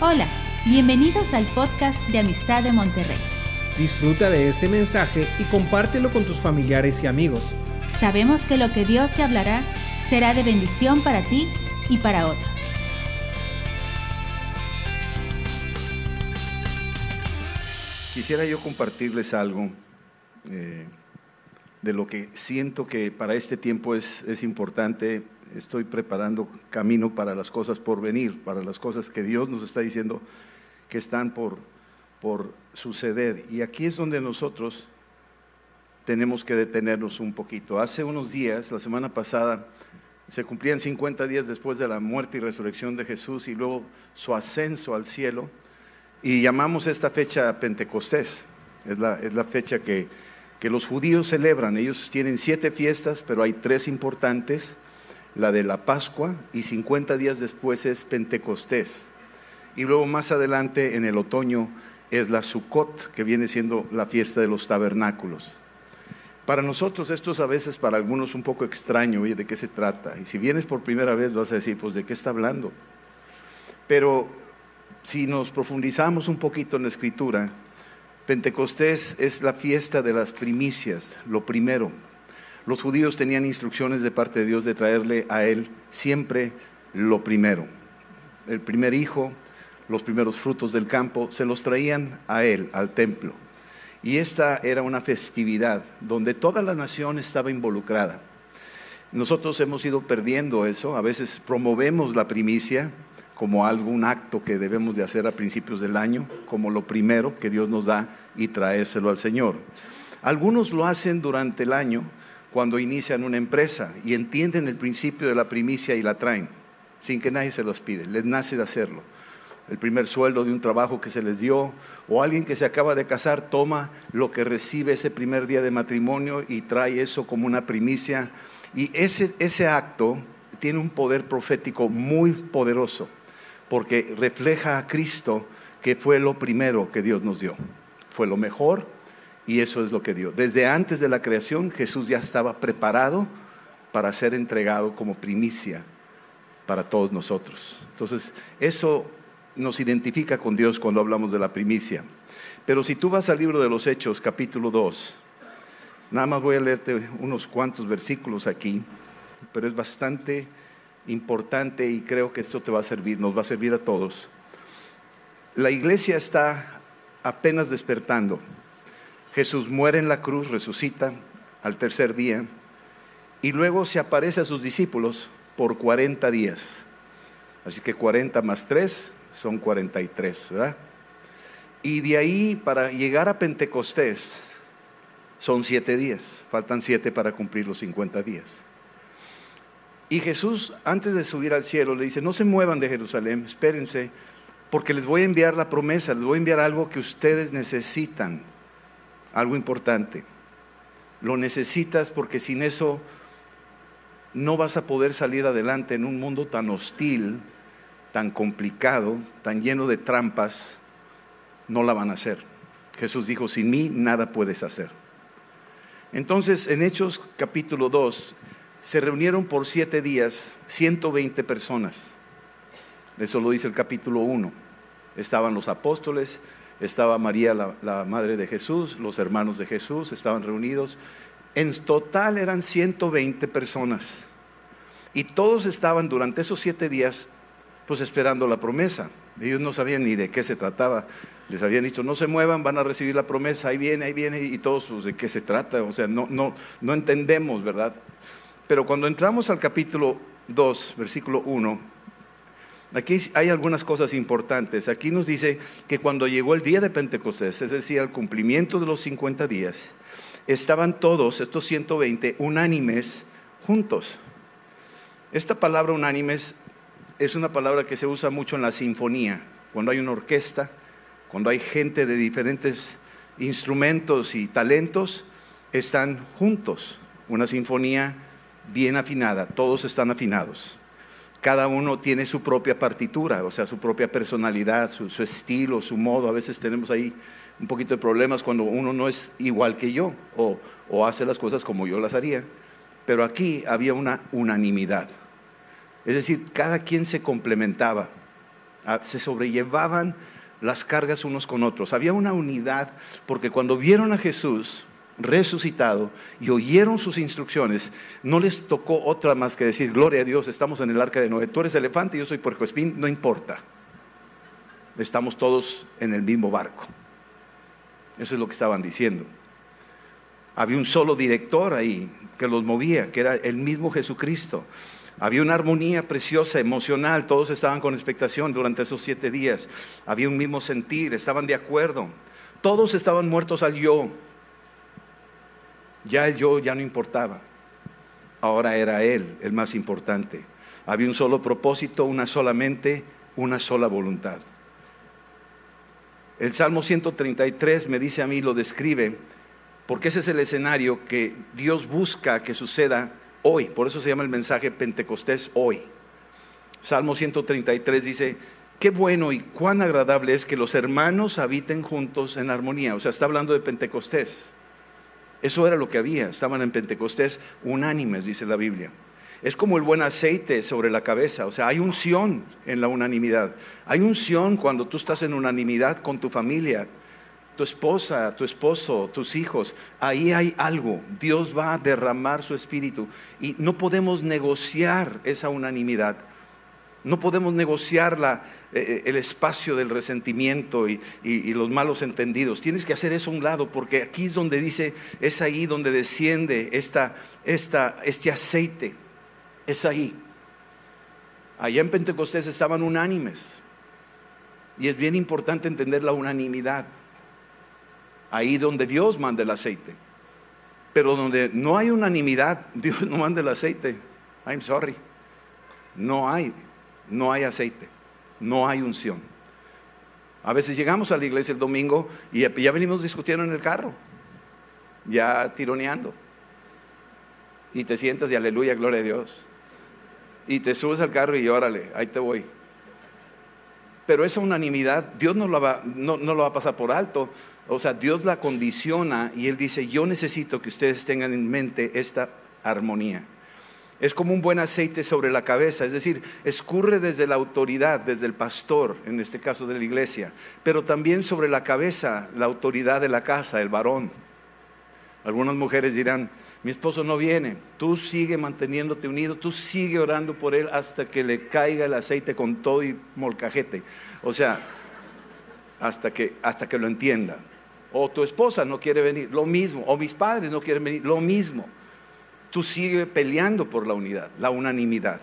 Hola, bienvenidos al podcast de Amistad de Monterrey. Disfruta de este mensaje y compártelo con tus familiares y amigos. Sabemos que lo que Dios te hablará será de bendición para ti y para otros. Quisiera yo compartirles algo eh, de lo que siento que para este tiempo es, es importante estoy preparando camino para las cosas por venir, para las cosas que Dios nos está diciendo que están por, por suceder. Y aquí es donde nosotros tenemos que detenernos un poquito. Hace unos días, la semana pasada, se cumplían 50 días después de la muerte y resurrección de Jesús y luego su ascenso al cielo. Y llamamos esta fecha Pentecostés. Es la, es la fecha que, que los judíos celebran. Ellos tienen siete fiestas, pero hay tres importantes la de la Pascua y 50 días después es Pentecostés. Y luego más adelante en el otoño es la Sukkot, que viene siendo la fiesta de los tabernáculos. Para nosotros esto es a veces para algunos un poco extraño, oye, ¿de qué se trata? Y si vienes por primera vez vas a decir, pues ¿de qué está hablando? Pero si nos profundizamos un poquito en la escritura, Pentecostés es la fiesta de las primicias, lo primero, los judíos tenían instrucciones de parte de Dios de traerle a él siempre lo primero. El primer hijo, los primeros frutos del campo, se los traían a él, al templo. Y esta era una festividad donde toda la nación estaba involucrada. Nosotros hemos ido perdiendo eso, a veces promovemos la primicia como algún acto que debemos de hacer a principios del año, como lo primero que Dios nos da y traérselo al Señor. Algunos lo hacen durante el año, cuando inician una empresa y entienden el principio de la primicia y la traen, sin que nadie se los pide, les nace de hacerlo. El primer sueldo de un trabajo que se les dio, o alguien que se acaba de casar toma lo que recibe ese primer día de matrimonio y trae eso como una primicia. Y ese, ese acto tiene un poder profético muy poderoso, porque refleja a Cristo que fue lo primero que Dios nos dio. Fue lo mejor, y eso es lo que dio. Desde antes de la creación Jesús ya estaba preparado para ser entregado como primicia para todos nosotros. Entonces, eso nos identifica con Dios cuando hablamos de la primicia. Pero si tú vas al libro de los Hechos, capítulo 2, nada más voy a leerte unos cuantos versículos aquí, pero es bastante importante y creo que esto te va a servir, nos va a servir a todos. La iglesia está apenas despertando. Jesús muere en la cruz, resucita al tercer día y luego se aparece a sus discípulos por 40 días. Así que 40 más 3 son 43, ¿verdad? Y de ahí para llegar a Pentecostés son 7 días, faltan 7 para cumplir los 50 días. Y Jesús, antes de subir al cielo, le dice, no se muevan de Jerusalén, espérense, porque les voy a enviar la promesa, les voy a enviar algo que ustedes necesitan algo importante. Lo necesitas porque sin eso no vas a poder salir adelante en un mundo tan hostil, tan complicado, tan lleno de trampas. No la van a hacer. Jesús dijo, sin mí nada puedes hacer. Entonces, en Hechos capítulo 2, se reunieron por siete días 120 personas. Eso lo dice el capítulo 1. Estaban los apóstoles, estaba María, la, madre de Jesús, los hermanos de Jesús estaban reunidos. En total eran 120 personas. Y todos estaban durante esos siete días, pues esperando la promesa. Ellos no sabían ni de qué se trataba. Les habían dicho, no se muevan, van a recibir la promesa, ahí viene, ahí viene, y todos, pues, ¿de qué se trata? O sea, no, no, no entendemos, ¿verdad? Pero cuando entramos al capítulo 2, versículo 1, Aquí hay algunas cosas importantes. Aquí nos dice que cuando llegó el día de Pentecostés, es decir, el cumplimiento de los 50 días, estaban todos, estos 120, unánimes juntos. Esta palabra unánimes es una palabra que se usa mucho en la sinfonía, cuando hay una orquesta, cuando hay gente de diferentes instrumentos y talentos, están juntos. Una sinfonía bien afinada, todos están afinados cada uno tiene su propia partitura, o sea, su propia personalidad, su, estilo, su modo. A veces tenemos ahí un poquito de problemas cuando uno no es igual que yo o, o hace las cosas como yo las haría. Pero aquí había una unanimidad. Es decir, cada quien se complementaba. Se sobrellevaban las cargas unos con otros. Había una unidad porque cuando vieron a Jesús resucitado y oyeron sus instrucciones, no les tocó otra más que decir, gloria a Dios, estamos en el arca de Noé, tú eres elefante yo soy puercoespín, no importa. Estamos todos en el mismo barco. Eso es lo que estaban diciendo. Había un solo director ahí que los movía, que era el mismo Jesucristo. Había una armonía preciosa, emocional, todos estaban con expectación durante esos siete días. Había un mismo sentir, estaban de acuerdo. Todos estaban muertos al yo. Ya el yo ya no importaba. Ahora era Él el más importante. Había un solo propósito, una sola mente, una sola voluntad. El Salmo 133 me dice a mí, lo describe, porque ese es el escenario que Dios busca que suceda hoy. Por eso se llama el mensaje Pentecostés hoy. Salmo 133 dice, qué bueno y cuán agradable es que los hermanos habiten juntos en armonía. O sea, está hablando de Pentecostés. Eso era lo que había. Estaban en Pentecostés unánimes, dice la Biblia. Es como el buen aceite sobre la cabeza. O sea, hay unción en la unanimidad. Hay unción cuando tú estás en unanimidad con tu familia, tu esposa, tu esposo, tus hijos, ahí hay algo. Dios va a derramar su espíritu y no podemos negociar esa unanimidad. No podemos negociar eh, eh, el espacio del resentimiento y, los malos entendidos. Tienes que hacer eso a un lado porque aquí es donde dice, es ahí donde desciende esta, este aceite. Es ahí. Allá en Pentecostés estaban unánimes. Y es bien importante entender la unanimidad ahí donde Dios manda el aceite. Pero donde no hay unanimidad, Dios no manda el aceite. I'm sorry. No hay, no hay aceite, no hay unción. A veces llegamos a la iglesia el domingo y ya venimos discutiendo en el carro, ya tironeando. Y te sientas y aleluya, gloria a Dios. Y te subes al carro y órale, ahí te voy. Pero esa unanimidad, Dios no lo va, no, no lo va a pasar por alto. O sea, Dios la condiciona y Él dice, yo necesito que ustedes tengan en mente esta armonía. Es como un buen aceite sobre la cabeza, es decir, escurre desde la autoridad, desde el pastor, en este caso de la iglesia, pero también sobre la cabeza, la autoridad de la casa, el varón. Algunas mujeres dirán, mi esposo no viene, tú sigue manteniéndote unido, tú sigue orando por él hasta que le caiga el aceite con todo y molcajete. O sea, hasta que, hasta que lo entienda o tu esposa no quiere venir, lo mismo, o mis padres no quieren venir, lo mismo. Tú sigue peleando por la unidad, la unanimidad.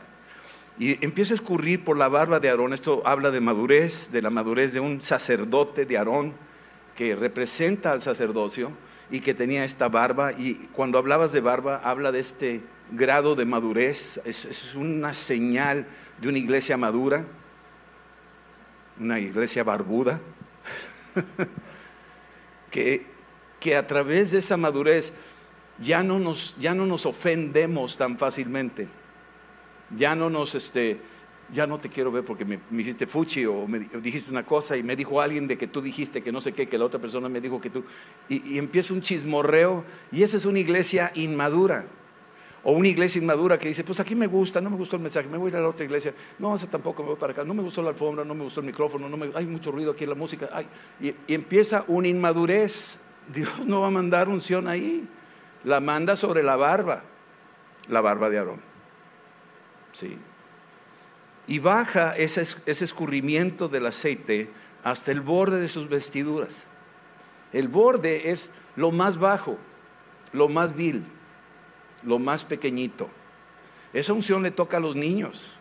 Y empieza a escurrir por la barba de Aarón, esto habla de madurez, de la madurez de un sacerdote de Aarón, que representa al sacerdocio y que tenía esta barba. Y cuando hablabas de barba, habla de este grado de madurez, es, es una señal de una iglesia madura, una iglesia barbuda. que, a través de esa madurez ya no nos, ya no nos ofendemos tan fácilmente. Ya no nos, este, ya no te quiero ver porque me, hiciste fuchi o me dijiste una cosa y me dijo alguien de que tú dijiste que no sé qué, que la otra persona me dijo que tú. Y, y empieza un chismorreo y esa es una iglesia inmadura. O una iglesia inmadura que dice, pues aquí me gusta, no me gustó el mensaje, me voy a ir a la otra iglesia. No, esa tampoco me voy para acá, no me gustó la alfombra, no me gustó el micrófono, no me, hay mucho ruido aquí en la música. y, empieza una inmadurez. Dios no va a mandar unción ahí. La manda sobre la barba, la barba de Aarón. Sí. Y baja ese, ese escurrimiento del aceite hasta el borde de sus vestiduras. El borde es lo más bajo, lo más vil lo más pequeñito. Esa unción le toca a los niños.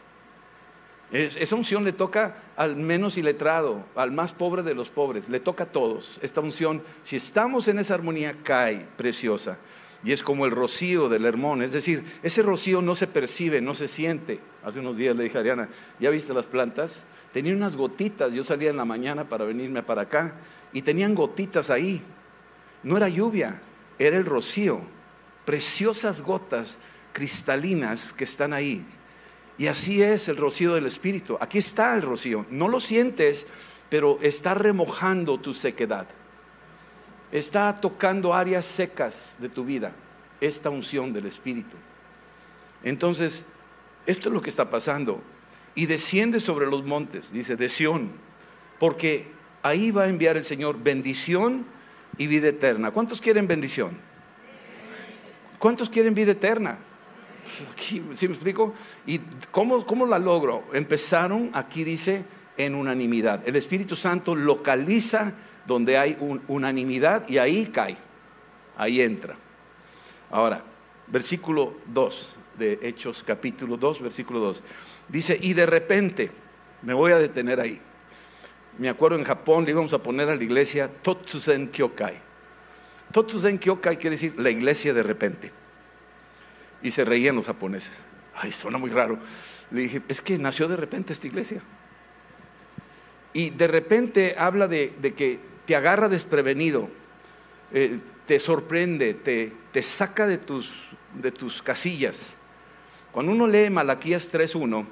esa unción le toca al menos iletrado, al más pobre de los pobres, le toca a todos. Esta unción, si estamos en esa armonía, cae preciosa. Y es como el rocío del Hermón, es decir, ese rocío no se percibe, no se siente. Hace unos días le dije a Ariana, ¿ya viste las plantas? Tenían unas gotitas, yo salía en la mañana para venirme para acá y tenían gotitas ahí. No era lluvia, era el rocío preciosas gotas cristalinas que están ahí. Y así es el rocío del Espíritu. Aquí está el rocío. No lo sientes, pero está remojando tu sequedad. Está tocando áreas secas de tu vida, esta unción del Espíritu. Entonces, esto es lo que está pasando. y desciende sobre los montes, dice, de Sión, porque ahí va a enviar el Señor bendición y vida eterna. ¿Cuántos quieren bendición? ¿Cuántos quieren vida eterna? ¿Sí me explico? ¿Y cómo, cómo la logro? Empezaron, aquí dice, en unanimidad. El Espíritu Santo localiza donde hay unanimidad y ahí cae, ahí entra. Ahora, versículo 2 de Hechos capítulo 2, versículo 2. Dice, y de repente, me voy a detener ahí. Me acuerdo en Japón le íbamos a poner a la iglesia Totsuzen Kyokai. Totsuzen Kyokai quiere decir la iglesia de repente. Y se reían los japoneses. Ay, suena muy raro. Le dije, es que nació de repente esta iglesia. Y de repente habla de, que te agarra desprevenido, eh, te sorprende, te, te saca de tus, de tus casillas. Cuando uno lee Malaquías 3.1,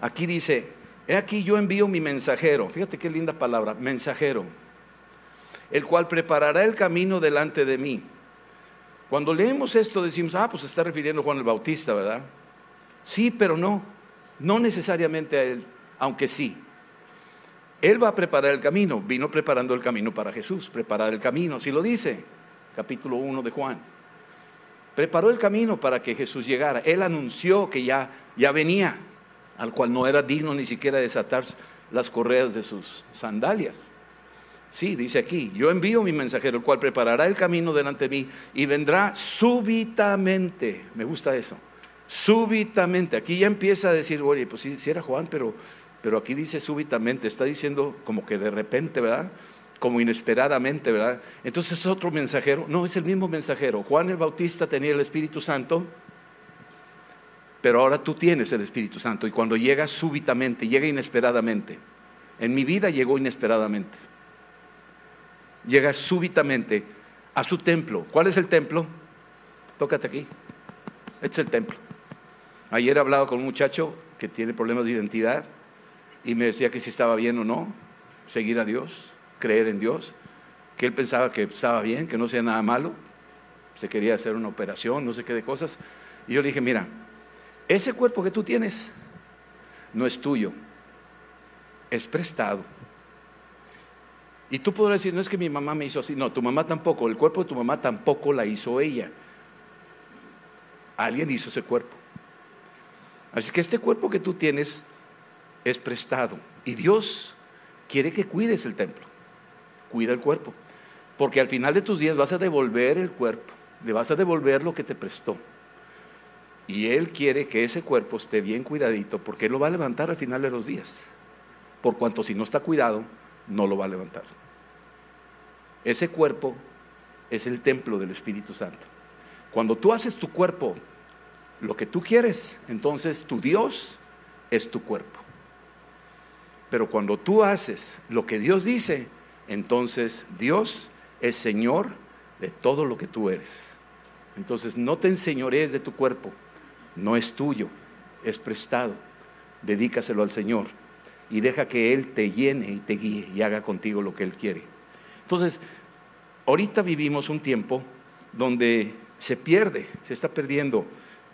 aquí dice, he aquí yo envío mi mensajero, fíjate qué linda palabra, mensajero, el cual preparará el camino delante de mí. Cuando leemos esto decimos, ah, pues se está refiriendo a Juan el Bautista, ¿verdad? Sí, pero no, no necesariamente a él, aunque sí. Él va a preparar el camino, vino preparando el camino para Jesús, preparar el camino, así lo dice, capítulo 1 de Juan. Preparó el camino para que Jesús llegara. Él anunció que ya, ya venía, al cual no era digno ni siquiera desatar las correas de sus sandalias. Sí, dice aquí, yo envío mi mensajero, el cual preparará el camino delante de mí y vendrá súbitamente. Me gusta eso. Súbitamente. Aquí ya empieza a decir, oye, pues sí, era Juan, pero, pero aquí dice súbitamente. Está diciendo como que de repente, ¿verdad? Como inesperadamente, ¿verdad? Entonces es otro mensajero. No, es el mismo mensajero. Juan el Bautista tenía el Espíritu Santo, pero ahora tú tienes el Espíritu Santo. Y cuando llega súbitamente, llega inesperadamente. En mi vida llegó inesperadamente llega súbitamente a su templo. ¿Cuál es el templo? Tócate aquí. Este es el templo. Ayer he hablado con un muchacho que tiene problemas de identidad y me decía que si estaba bien o no seguir a Dios, creer en Dios, que él pensaba que estaba bien, que no sea nada malo, se quería hacer una operación, no sé qué de cosas. Y yo le dije, mira, ese cuerpo que tú tienes no es tuyo, es prestado y tú podrás decir, no es que mi mamá me hizo así. No, tu mamá tampoco. El cuerpo de tu mamá tampoco la hizo ella. Alguien hizo ese cuerpo. Así que este cuerpo que tú tienes es prestado. Y Dios quiere que cuides el templo. Cuida el cuerpo. Porque al final de tus días vas a devolver el cuerpo. Le vas a devolver lo que te prestó. Y Él quiere que ese cuerpo esté bien cuidadito porque Él lo va a levantar al final de los días. Por cuanto si no está cuidado, no lo va a levantar. Ese cuerpo es el templo del Espíritu Santo. Cuando tú haces tu cuerpo lo que tú quieres, entonces tu Dios es tu cuerpo. Pero cuando tú haces lo que Dios dice, entonces Dios es Señor de todo lo que tú eres. Entonces no te enseñorees de tu cuerpo, no es tuyo, es prestado. Dedícaselo al Señor y deja que Él te llene y te guíe y haga contigo lo que Él quiere. Entonces, ahorita vivimos un tiempo donde se pierde, se está perdiendo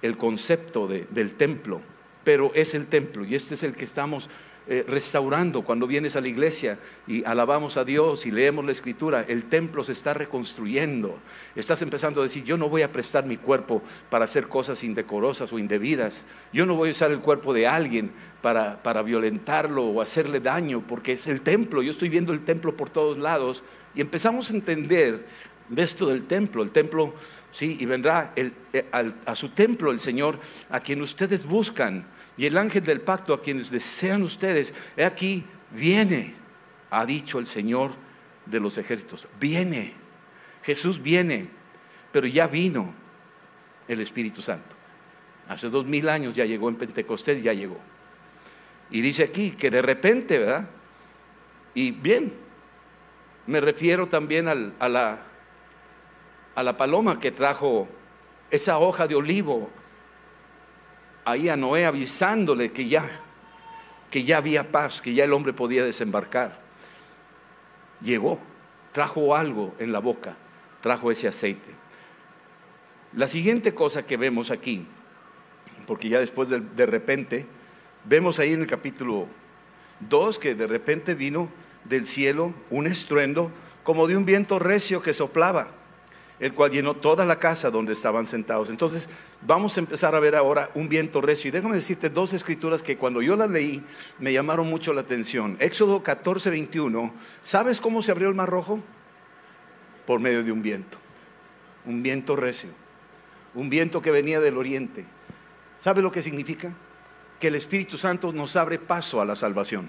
el concepto del templo, pero es el templo y este es el que estamos eh, restaurando cuando vienes a la iglesia y alabamos a Dios y leemos la escritura, el templo se está reconstruyendo. Estás empezando a decir, yo no voy a prestar mi cuerpo para hacer cosas indecorosas o indebidas. Yo no voy a usar el cuerpo de alguien para, para violentarlo o hacerle daño, porque es el templo. Yo estoy viendo el templo por todos lados y empezamos a entender de esto del templo. El templo, sí, y vendrá eh, a su templo el Señor a quien ustedes buscan y el ángel del pacto a quienes desean ustedes, he aquí, viene, ha dicho el Señor de los ejércitos, viene, Jesús viene, pero ya vino el Espíritu Santo. Hace dos mil años ya llegó en Pentecostés, ya llegó. Y dice aquí que de repente, ¿verdad? Y bien, me refiero también a, la, a la paloma que trajo esa hoja de olivo ahí a Noé avisándole que ya, que ya había paz, que ya el hombre podía desembarcar. Llegó, trajo algo en la boca, trajo ese aceite. La siguiente cosa que vemos aquí, porque ya después de, de repente Vemos ahí en el capítulo 2 que de repente vino del cielo un estruendo como de un viento recio que soplaba, el cual llenó toda la casa donde estaban sentados. Entonces, vamos a empezar a ver ahora un viento recio. Y déjame decirte dos escrituras que cuando yo las leí me llamaron mucho la atención. Éxodo 14, 21. ¿Sabes cómo se abrió el mar rojo? Por medio de un viento. Un viento recio. Un viento que venía del oriente. ¿Sabe lo que significa? Que el Espíritu Santo nos abre paso a la salvación.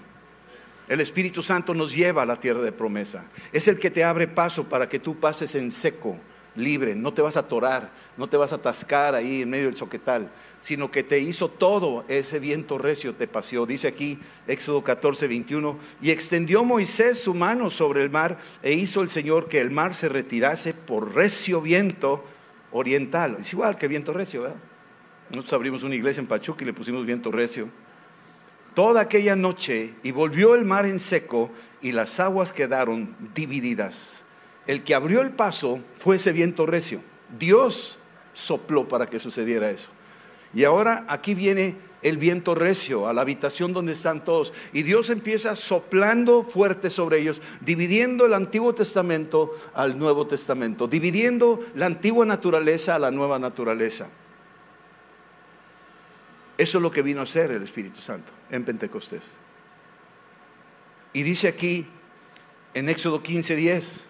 El Espíritu Santo nos lleva a la tierra de promesa. Es el que te abre paso para que tú pases en seco, libre. No te vas a atorar, no te vas a atascar ahí en medio del soquetal, sino que te hizo todo ese viento recio, te paseó. Dice aquí Éxodo 14, 21, y extendió Moisés su mano sobre el mar e hizo el Señor que el mar se retirase por recio viento oriental. Es igual que viento recio, ¿verdad? Nosotros abrimos una iglesia en Pachuca y le pusimos viento recio toda aquella noche y volvió el mar en seco y las aguas quedaron divididas. El que abrió el paso fue ese viento recio. Dios sopló para que sucediera eso. Y ahora aquí viene el viento recio a la habitación donde están todos. Y Dios empieza soplando fuerte sobre ellos, dividiendo el Antiguo Testamento al Nuevo Testamento, dividiendo la antigua naturaleza a la nueva naturaleza. Eso es lo que vino a hacer el Espíritu Santo en Pentecostés. Y dice aquí en Éxodo 15:10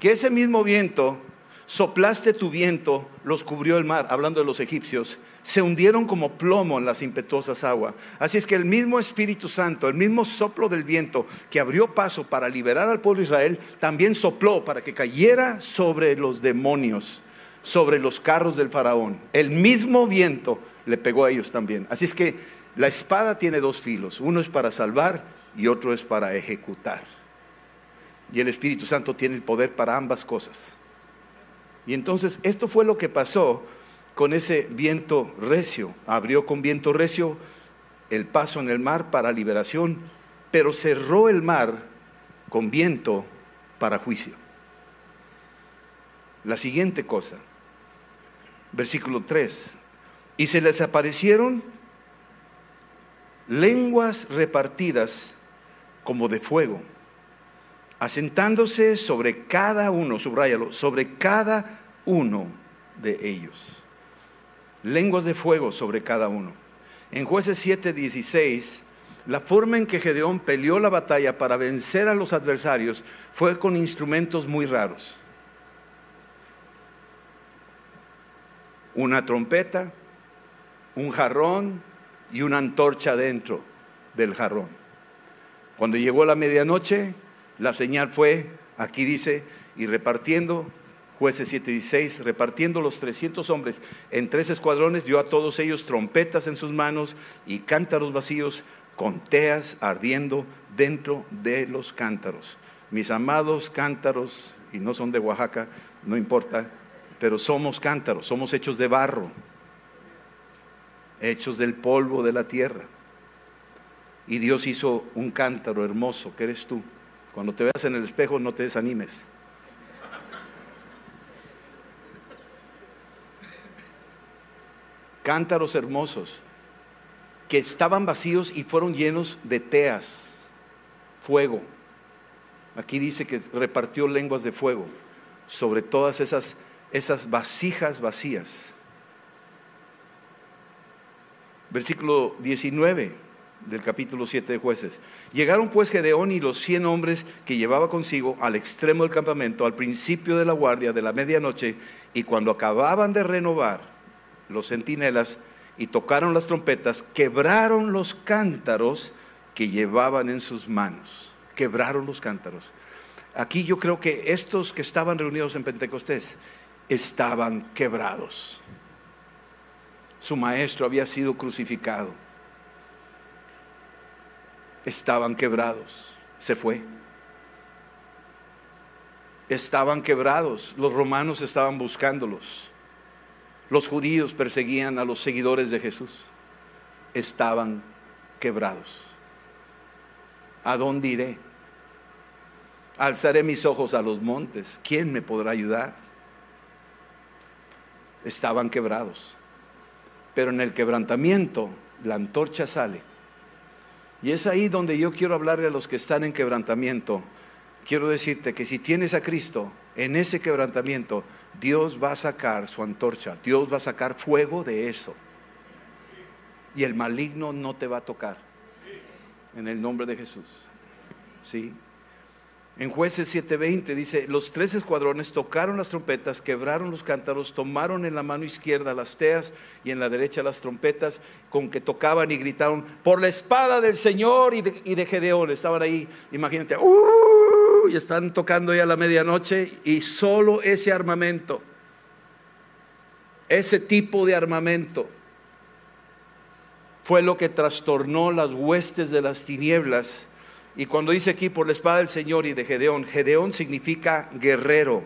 que ese mismo viento, soplaste tu viento, los cubrió el mar, hablando de los egipcios, se hundieron como plomo en las impetuosas aguas. Así es que el mismo Espíritu Santo, el mismo soplo del viento que abrió paso para liberar al pueblo de Israel, también sopló para que cayera sobre los demonios, sobre los carros del faraón. El mismo viento le pegó a ellos también. Así es que la espada tiene dos filos, uno es para salvar y otro es para ejecutar. Y el Espíritu Santo tiene el poder para ambas cosas. Y entonces esto fue lo que pasó con ese viento recio. Abrió con viento recio el paso en el mar para liberación, pero cerró el mar con viento para juicio. La siguiente cosa, versículo 3, y se les aparecieron lenguas repartidas como de fuego, asentándose sobre cada uno, subrayalo, sobre cada uno de ellos. Lenguas de fuego sobre cada uno. En jueces 7:16, la forma en que Gedeón peleó la batalla para vencer a los adversarios fue con instrumentos muy raros. Una trompeta, un jarrón y una antorcha dentro del jarrón. Cuando llegó la medianoche, la señal fue, aquí dice, y repartiendo, jueces 7:16, repartiendo los 300 hombres en tres escuadrones, dio a todos ellos trompetas en sus manos y cántaros vacíos con teas ardiendo dentro de los cántaros. Mis amados cántaros, y no son de Oaxaca, no importa, pero somos cántaros, somos hechos de barro hechos del polvo de la tierra. Y Dios hizo un cántaro hermoso, que eres tú. Cuando te veas en el espejo no te desanimes. Cántaros hermosos que estaban vacíos y fueron llenos de teas, fuego. Aquí dice que repartió lenguas de fuego sobre todas esas, esas vasijas vacías versículo 19 del capítulo 7 de jueces. Llegaron pues Gedeón y los cien hombres que llevaba consigo al extremo del campamento, al principio de la guardia de la medianoche, y cuando acababan de renovar los centinelas y tocaron las trompetas, quebraron los cántaros que llevaban en sus manos. Quebraron los cántaros. Aquí yo creo que estos que estaban reunidos en Pentecostés estaban quebrados su maestro había sido crucificado. Estaban quebrados, se fue. Estaban quebrados, los romanos estaban buscándolos. Los judíos perseguían a los seguidores de Jesús. Estaban quebrados. ¿A dónde iré? Alzaré mis ojos a los montes. ¿Quién me podrá ayudar? Estaban quebrados. Pero en el quebrantamiento la antorcha sale Y es ahí donde yo quiero hablarle a los que están en quebrantamiento. Quiero decirte que si tienes a Cristo en ese quebrantamiento, Dios va a sacar su antorcha, Dios va a sacar fuego de eso. Y el maligno no te va a tocar. En el nombre de Jesús. ¿Sí? En jueces 7:20 dice, los tres escuadrones tocaron las trompetas, quebraron los cántaros, tomaron en la mano izquierda las teas y en la derecha las trompetas, con que tocaban y gritaron, por la espada del Señor y de, Gedeón. Estaban ahí, imagínate, ¡uh! y están tocando ya la medianoche y solo ese armamento, ese tipo de armamento, fue lo que trastornó las huestes de las tinieblas y cuando dice aquí por la espada del Señor y de Gedeón, Gedeón significa guerrero.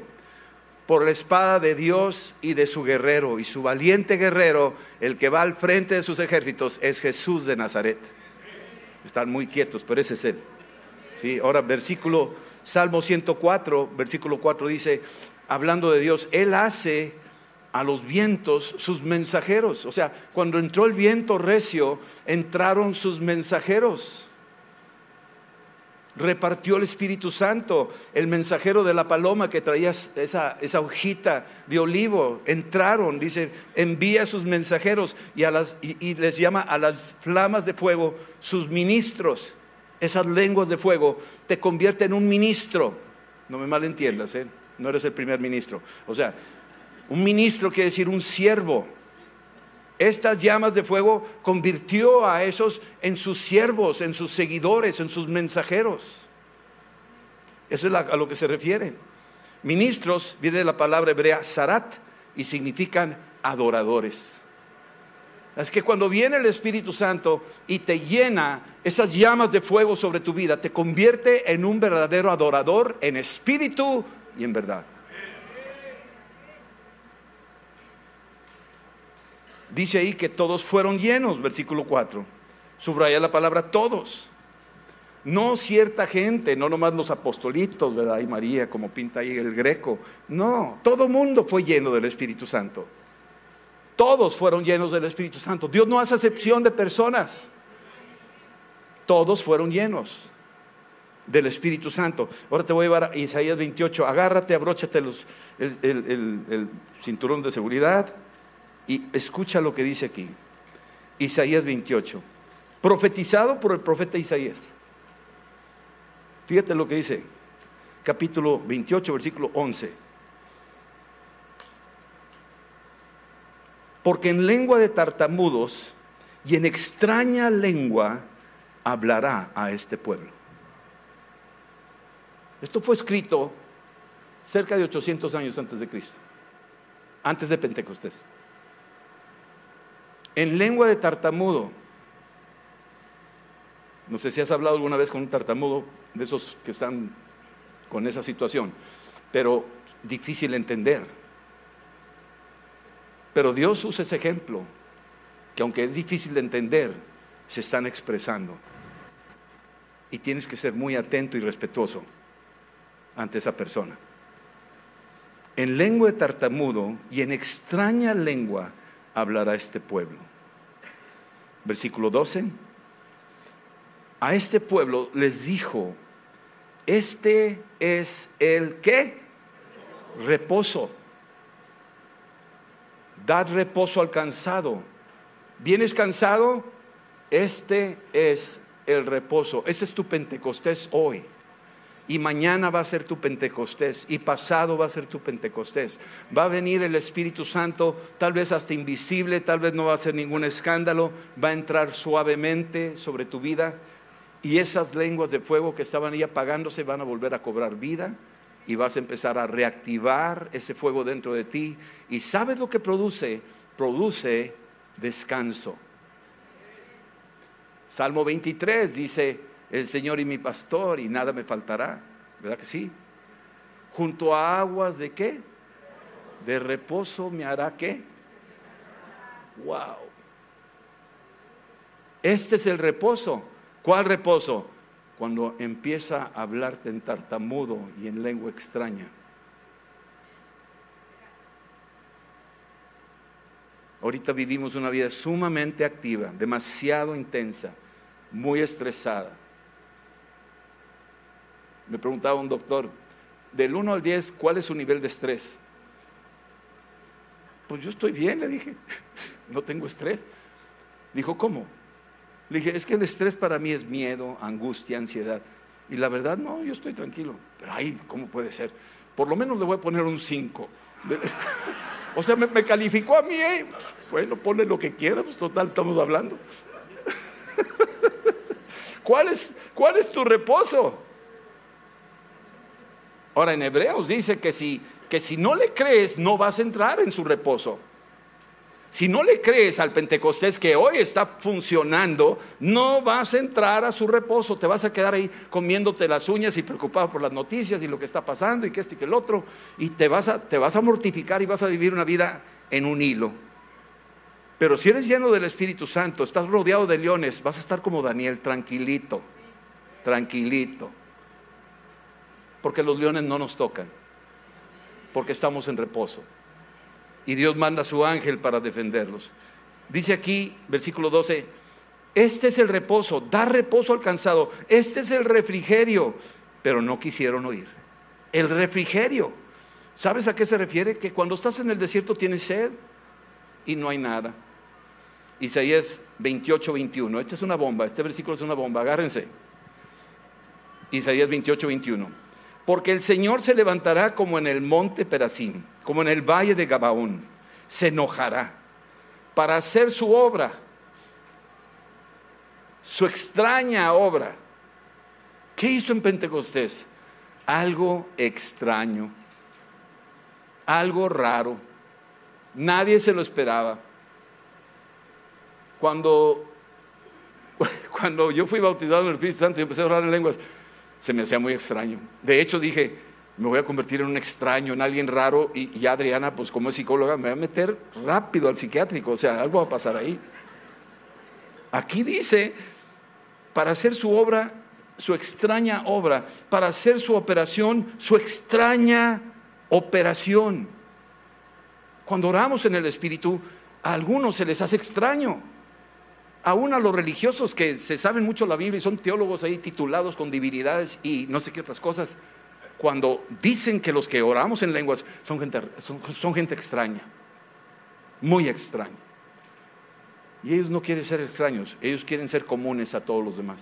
Por la espada de Dios y de su guerrero. Y su valiente guerrero, el que va al frente de sus ejércitos, es Jesús de Nazaret. Están muy quietos, pero ese es él. ¿Sí? Ahora, versículo, Salmo 104, versículo 4 dice, hablando de Dios, Él hace a los vientos sus mensajeros. O sea, cuando entró el viento recio, entraron sus mensajeros repartió el Espíritu Santo, el mensajero de la paloma que traía esa, hojita de olivo, entraron, dice, envía a sus mensajeros y, les llama a las flamas de fuego sus ministros. Esas lenguas de fuego te convierte en un ministro. No me malentiendas, ¿eh? no eres el primer ministro. O sea, un ministro quiere decir un siervo estas llamas de fuego convirtió a esos en sus siervos, en sus seguidores, en sus mensajeros. Eso es a lo que se refiere. Ministros viene de la palabra hebrea sarat y significan adoradores. Es que cuando viene el Espíritu Santo y te llena esas llamas de fuego sobre tu vida, te convierte en un verdadero adorador en espíritu y en verdad. Dice ahí que todos fueron llenos, versículo 4. Subraya la palabra todos. No cierta gente, no nomás los apostolitos, ¿verdad? Y María, como pinta ahí el greco. No, todo mundo fue lleno del Espíritu Santo. Todos fueron llenos del Espíritu Santo. Dios no hace excepción de personas. Todos fueron llenos del Espíritu Santo. Ahora te voy a llevar a Isaías 28. Agárrate, abróchate el cinturón de seguridad y escucha lo que dice aquí. Isaías 28. Profetizado por el profeta Isaías. Fíjate lo que dice. Capítulo 28, versículo 11. Porque en lengua de tartamudos y en extraña lengua hablará a este pueblo. Esto fue escrito cerca de 800 años antes de Cristo, antes de Pentecostés en lengua de tartamudo. No sé si has hablado alguna vez con un tartamudo de esos que están con esa situación, pero difícil de entender. Pero Dios usa ese ejemplo, que aunque es difícil de entender, se están expresando. Y tienes que ser muy atento y respetuoso ante esa persona. En lengua de tartamudo y en extraña lengua hablará este pueblo. Versículo 12. A este pueblo les dijo, este es el que reposo. Dad reposo al cansado. ¿Vienes cansado? Este es el reposo. Ese es tu Pentecostés hoy y mañana va a ser tu Pentecostés y pasado va a ser tu Pentecostés. Va a venir el Espíritu Santo, tal vez hasta invisible, tal vez no va a ser ningún escándalo, va a entrar suavemente sobre tu vida y esas lenguas de fuego que estaban ahí apagándose van a volver a cobrar vida y vas a empezar a reactivar ese fuego dentro de ti. ¿Y sabes lo que produce? Produce descanso. Salmo 23 dice, el Señor y mi pastor y nada me faltará. ¿Verdad que sí? Junto a aguas de qué? De reposo me hará qué? Wow. Este es el reposo. ¿Cuál reposo? Cuando empieza a hablarte en tartamudo y en lengua extraña. Ahorita vivimos una vida sumamente activa, demasiado intensa muy estresada. Me preguntaba un doctor, del 1 al 10, ¿cuál es su nivel de estrés? Pues yo estoy bien, le dije, no tengo estrés. Dijo, ¿cómo? Le dije, es que el estrés para mí es miedo, angustia, ansiedad. Y la verdad, no, yo estoy tranquilo. Pero ay, ¿cómo puede ser? Por lo menos le voy a poner un 5. O sea, me, calificó a mí. ¿eh? Bueno, ponle lo que quiera, pues total, estamos hablando. ¿Cuál es, ¿Cuál es tu reposo? Ahora en Hebreos dice que si, que si no le crees, no vas a entrar en su reposo. Si no le crees al Pentecostés que hoy está funcionando, no vas a entrar a su reposo, te vas a quedar ahí comiéndote las uñas y preocupado por las noticias y lo que está pasando y que este y que el otro, y te vas a, te vas a mortificar y vas a vivir una vida en un hilo. Pero si eres lleno del Espíritu Santo, estás rodeado de leones, vas a estar como Daniel, tranquilito, tranquilito. Porque los leones no nos tocan, porque estamos en reposo y Dios manda a su ángel para defenderlos. Dice aquí, versículo 12, este es el reposo, da reposo al cansado, este es el refrigerio, pero no quisieron oír. El refrigerio, ¿sabes a qué se refiere? Que cuando estás en el desierto tienes sed y no hay nada. Isaías 28, 21, esta es una bomba, este versículo es una bomba, agárrense. Isaías 28, 21. Porque el Señor se levantará como en el monte Perazim, como en el valle de Gabaón. Se enojará para hacer su obra, su extraña obra. ¿Qué hizo en Pentecostés? Algo extraño, algo raro. Nadie se lo esperaba. Cuando, cuando yo fui bautizado en el Espíritu Santo y empecé a orar en lenguas, se me hacía muy extraño. De hecho dije, me voy a convertir en un extraño, en alguien raro, y, Adriana, pues como es psicóloga, me va a meter rápido al psiquiátrico, o sea, algo va a pasar ahí. Aquí dice, para hacer su obra, su extraña obra, para hacer su operación, su extraña operación. Cuando oramos en el Espíritu, a algunos se les hace extraño aún a los religiosos que se saben mucho la Biblia y son teólogos ahí titulados con divinidades y no sé qué otras cosas, cuando dicen que los que oramos en lenguas son gente, son, gente extraña, muy extraña. Y ellos no quieren ser extraños, ellos quieren ser comunes a todos los demás.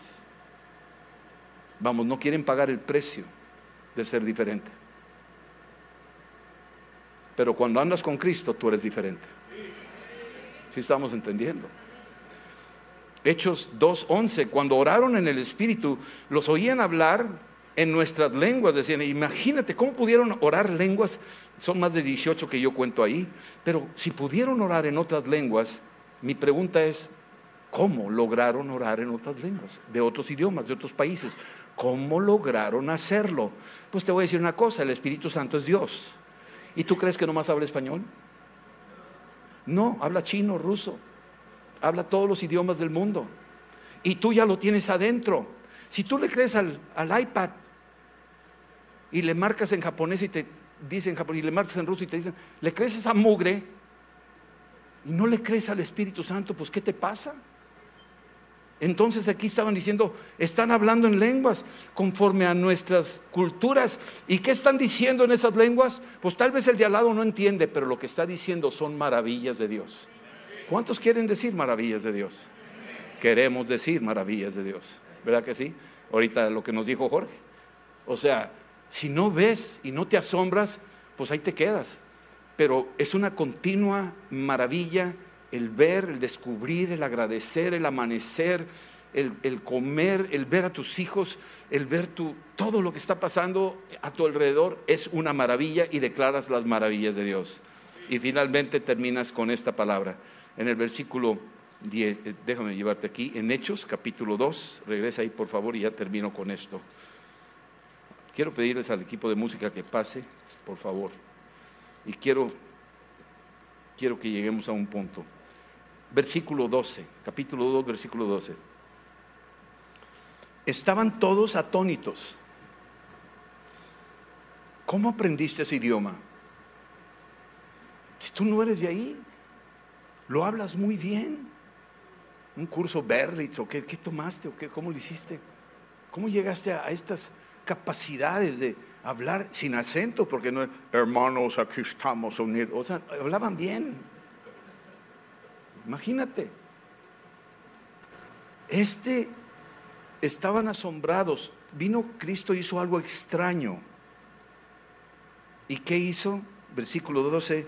Vamos, no quieren pagar el precio de ser diferente. Pero cuando andas con Cristo, tú eres diferente. Si estamos entendiendo? Hechos 2.11, cuando oraron en el Espíritu, los oían hablar en nuestras lenguas. Decían, imagínate cómo pudieron orar lenguas, son más de 18 que yo cuento ahí, pero si pudieron orar en otras lenguas, mi pregunta es, ¿cómo lograron orar en otras lenguas, de otros idiomas, de otros países? ¿Cómo lograron hacerlo? Pues te voy a decir una cosa, el Espíritu Santo es Dios. ¿Y tú crees que nomás habla español? No, habla chino, ruso, habla todos los idiomas del mundo. Y tú ya lo tienes adentro. Si tú le crees al, iPad y le marcas en japonés y te dicen japonés, y le marcas en ruso y te dicen, le crees esa mugre y no le crees al Espíritu Santo, pues ¿qué te pasa? Entonces aquí estaban diciendo, están hablando en lenguas conforme a nuestras culturas. ¿Y qué están diciendo en esas lenguas? Pues tal vez el de al lado no entiende, pero lo que está diciendo son maravillas de Dios. ¿Cuántos quieren decir maravillas de Dios? Queremos decir maravillas de Dios. ¿Verdad que sí? Ahorita lo que nos dijo Jorge. O sea, si no ves y no te asombras, pues ahí te quedas. Pero es una continua maravilla el ver, el descubrir, el agradecer, el amanecer, el, comer, el ver a tus hijos, el ver tu, todo lo que está pasando a tu alrededor, es una maravilla y declaras las maravillas de Dios. Y finalmente terminas con esta palabra en el versículo 10, eh, déjame llevarte aquí, en Hechos capítulo 2, regresa ahí por favor y ya termino con esto. Quiero pedirles al equipo de música que pase, por favor. Y quiero, quiero que lleguemos a un punto. Versículo 12, capítulo 2, versículo 12. Estaban todos atónitos. ¿Cómo aprendiste ese idioma? Si tú no eres de ahí, lo hablas muy bien. un curso Berlitz o qué, tomaste o qué, cómo lo hiciste? ¿Cómo llegaste a, a estas capacidades de hablar sin acento? Porque no hermanos, aquí estamos unidos. O sea, hablaban bien. Imagínate. Este, estaban asombrados. Vino Cristo, hizo algo extraño. ¿Y qué hizo? Versículo 12,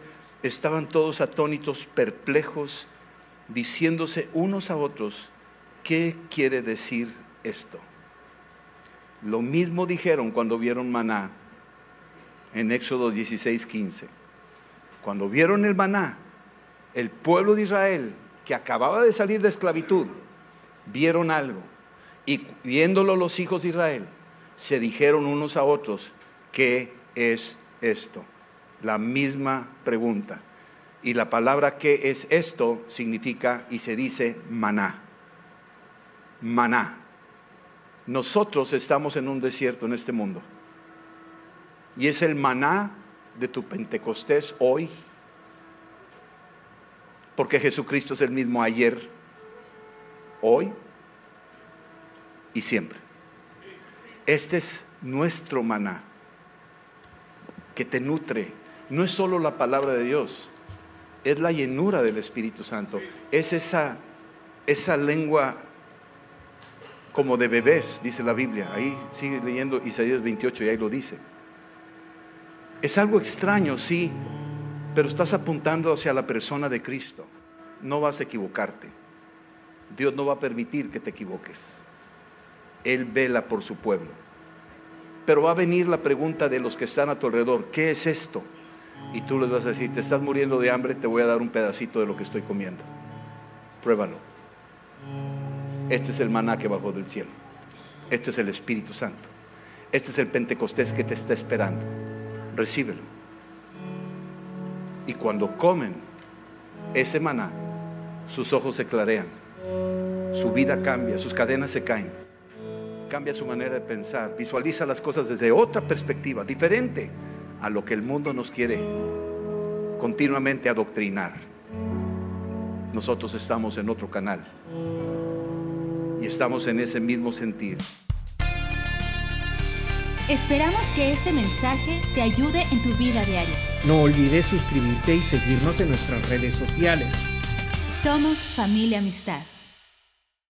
estaban todos atónitos, perplejos, diciéndose unos a otros, ¿qué quiere decir esto? Lo mismo dijeron cuando vieron maná en Éxodo 16, 15. Cuando vieron el maná, el pueblo de Israel, que acababa de salir de esclavitud, vieron algo. Y viéndolo los hijos de Israel, se dijeron unos a otros, ¿qué es esto? La misma pregunta. Y la palabra ¿qué es esto? significa y se dice maná. Maná. Nosotros estamos en un desierto en este mundo. Y es el maná de tu Pentecostés hoy. Porque Jesucristo es el mismo ayer, hoy y siempre. Este es nuestro maná que te nutre. No es solo la palabra de Dios, es la llenura del Espíritu Santo. Es esa, esa lengua como de bebés, dice la Biblia. Ahí sigue leyendo Isaías 28 y ahí lo dice. Es algo extraño, sí, pero estás apuntando hacia la persona de Cristo. No vas a equivocarte. Dios no va a permitir que te equivoques. Él vela por su pueblo. Pero va a venir la pregunta de los que están a tu alrededor, ¿qué es esto? Y tú les vas a decir, te estás muriendo de hambre, te voy a dar un pedacito de lo que estoy comiendo. Pruébalo. Este es el maná que bajó del cielo. Este es el Espíritu Santo. Este es el Pentecostés que te está esperando. Recíbelo. Y cuando comen ese maná, sus ojos se clarean, su vida cambia, sus cadenas se caen, cambia su manera de pensar, visualiza las cosas desde otra perspectiva, diferente a lo que el mundo nos quiere continuamente adoctrinar. Nosotros estamos en otro canal y estamos en ese mismo sentir. Esperamos que este mensaje te ayude en tu vida diaria. No olvides suscribirte y seguirnos en nuestras redes sociales. Somos familia amistad.